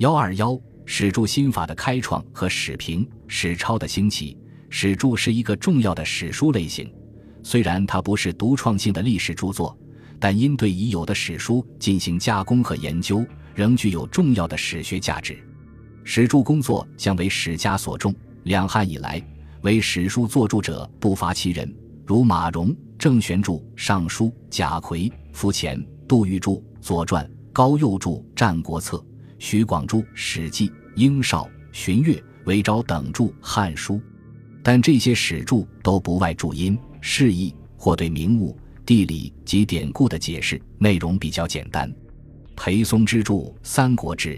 幺二幺史著新法的开创和史评、史抄的兴起。史著是一个重要的史书类型，虽然它不是独创性的历史著作，但因对已有的史书进行加工和研究，仍具有重要的史学价值。史著工作向为史家所重，两汉以来，为史书作著者不乏其人，如马融、郑玄著《尚书》，贾逵、夫前、杜预著《左传》，高诱著《战国策》，徐广著《史记》，英绍、荀悦、韦昭等著《汉书》。但这些史著都不外注音、释义或对名物、地理及典故的解释，内容比较简单。裴松之著《三国志》，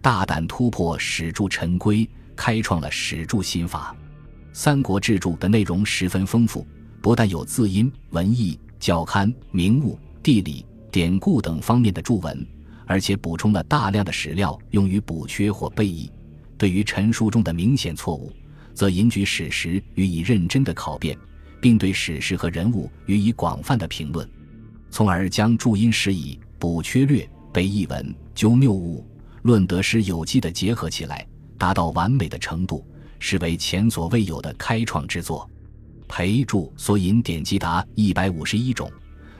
大胆突破史著陈规，开创了史著新法。《三国志》著的内容十分丰富，不但有字音、文义、教刊、名物、地理、典故等方面的注文，而且补充了大量的史料用于补缺或备译。对于陈述中的明显错误，则引举史实予以认真的考辨，并对史实和人物予以广泛的评论，从而将注音释义、补缺略、背译文、纠谬误、论得失有机的结合起来，达到完美的程度，是为前所未有的开创之作。裴注所引典籍达一百五十一种，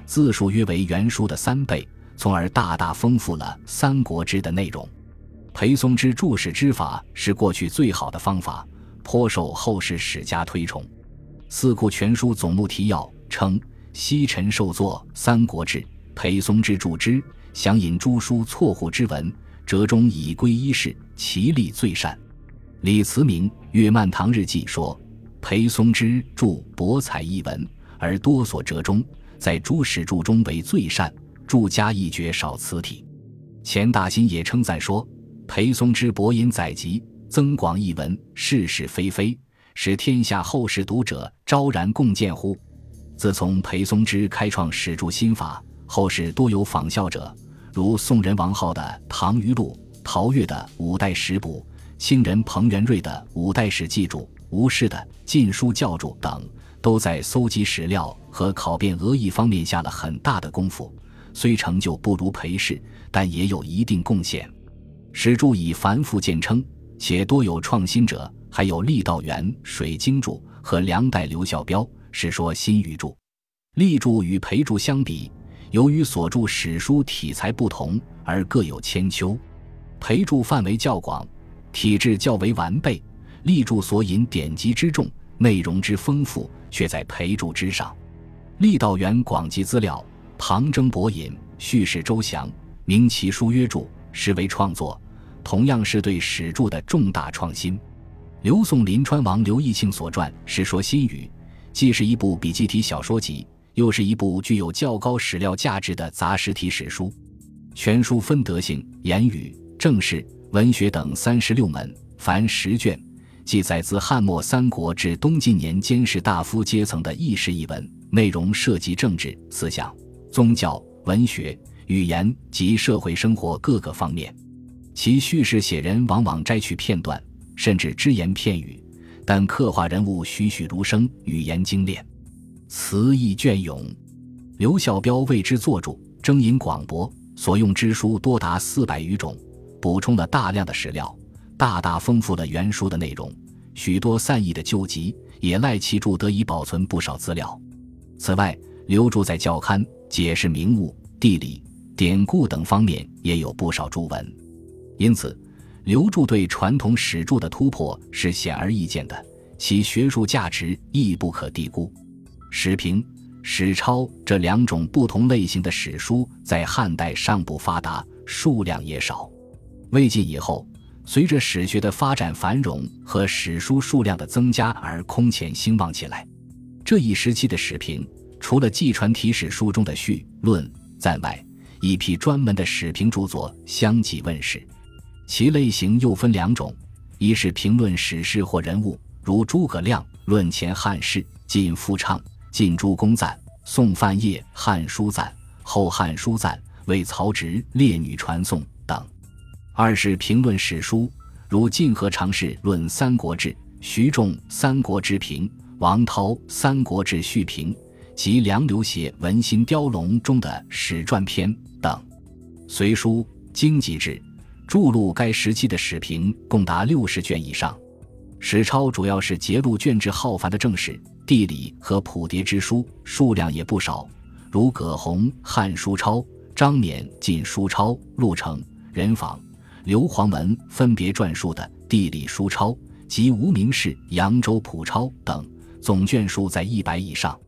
字数约为原书的三倍，从而大大丰富了《三国志》的内容。裴松之注史之法是过去最好的方法。颇受后世史家推崇，《四库全书总目提要》称：西陈受作《三国志》，裴松之注之，详引诸书错误之文，折中以归一事，其力最善。李慈铭《月漫堂日记》说：裴松之著博采一文，而多所折中，在诸史著中为最善，著家一绝少词体。钱大新也称赞说：裴松之博引载籍。增广一文，是是非非，使天下后世读者昭然共见乎？自从裴松之开创史著新法，后世多有仿效者，如宋人王浩的《唐虞录》，陶岳的《五代史补》，清人彭元瑞的《五代史记注》，吴氏的《晋书教注》等，都在搜集史料和考辨讹译方面下了很大的功夫。虽成就不如裴氏，但也有一定贡献。史著以繁复见称。且多有创新者，还有郦道元《水经注》和梁代刘孝标《史说新语注》。郦注与裴注相比，由于所著史书体裁不同，而各有千秋。裴注范围较广，体制较为完备；郦注所引典籍之众，内容之丰富，却在裴注之上。郦道元广集资料，旁征博引，叙事周详，名其书曰注，实为创作。同样是对史著的重大创新。刘宋临川王刘义庆所传《史说新语》，既是一部笔记体小说集，又是一部具有较高史料价值的杂实体史书。全书分德性、言语、政事、文学等三十六门，凡十卷，记载自汉末三国至东晋年间士大夫阶层的轶事译文，内容涉及政治、思想、宗教、文学、语言及社会生活各个方面。其叙事写人往往摘取片段，甚至只言片语，但刻画人物栩栩如生，语言精炼，词意隽永。刘孝彪为之作注，征引广博，所用之书多达四百余种，补充了大量的史料，大大丰富了原书的内容。许多散佚的旧籍，也赖其注得以保存不少资料。此外，刘注在教刊、解释名物、地理、典故等方面也有不少注文。因此，刘著对传统史著的突破是显而易见的，其学术价值亦不可低估。史评、史抄这两种不同类型的史书在汉代尚不发达，数量也少。魏晋以后，随着史学的发展繁荣和史书数量的增加而空前兴旺起来。这一时期的史评，除了纪传体史书中的序论在外，一批专门的史评著作相继问世。其类型又分两种：一是评论史事或人物，如诸葛亮论前汉事；晋夫唱晋诸公赞，宋范晔《汉书赞》，后《汉书赞》为曹植列女传颂等；二是评论史书，如晋和常侍论《三国志》，徐仲《三国志评》，王涛《三国志续评》，及梁刘写《文心雕龙》中的史传篇等。隋书经济志。著录该时期的史评共达六十卷以上。史钞主要是节录卷帙浩繁的正史、地理和谱牒之书，数量也不少，如葛洪《汉书钞》、张冕《晋书钞》、陆程、任访、刘黄门分别撰述的《地理书钞》及无名氏《扬州谱钞》等，总卷数在一百以上。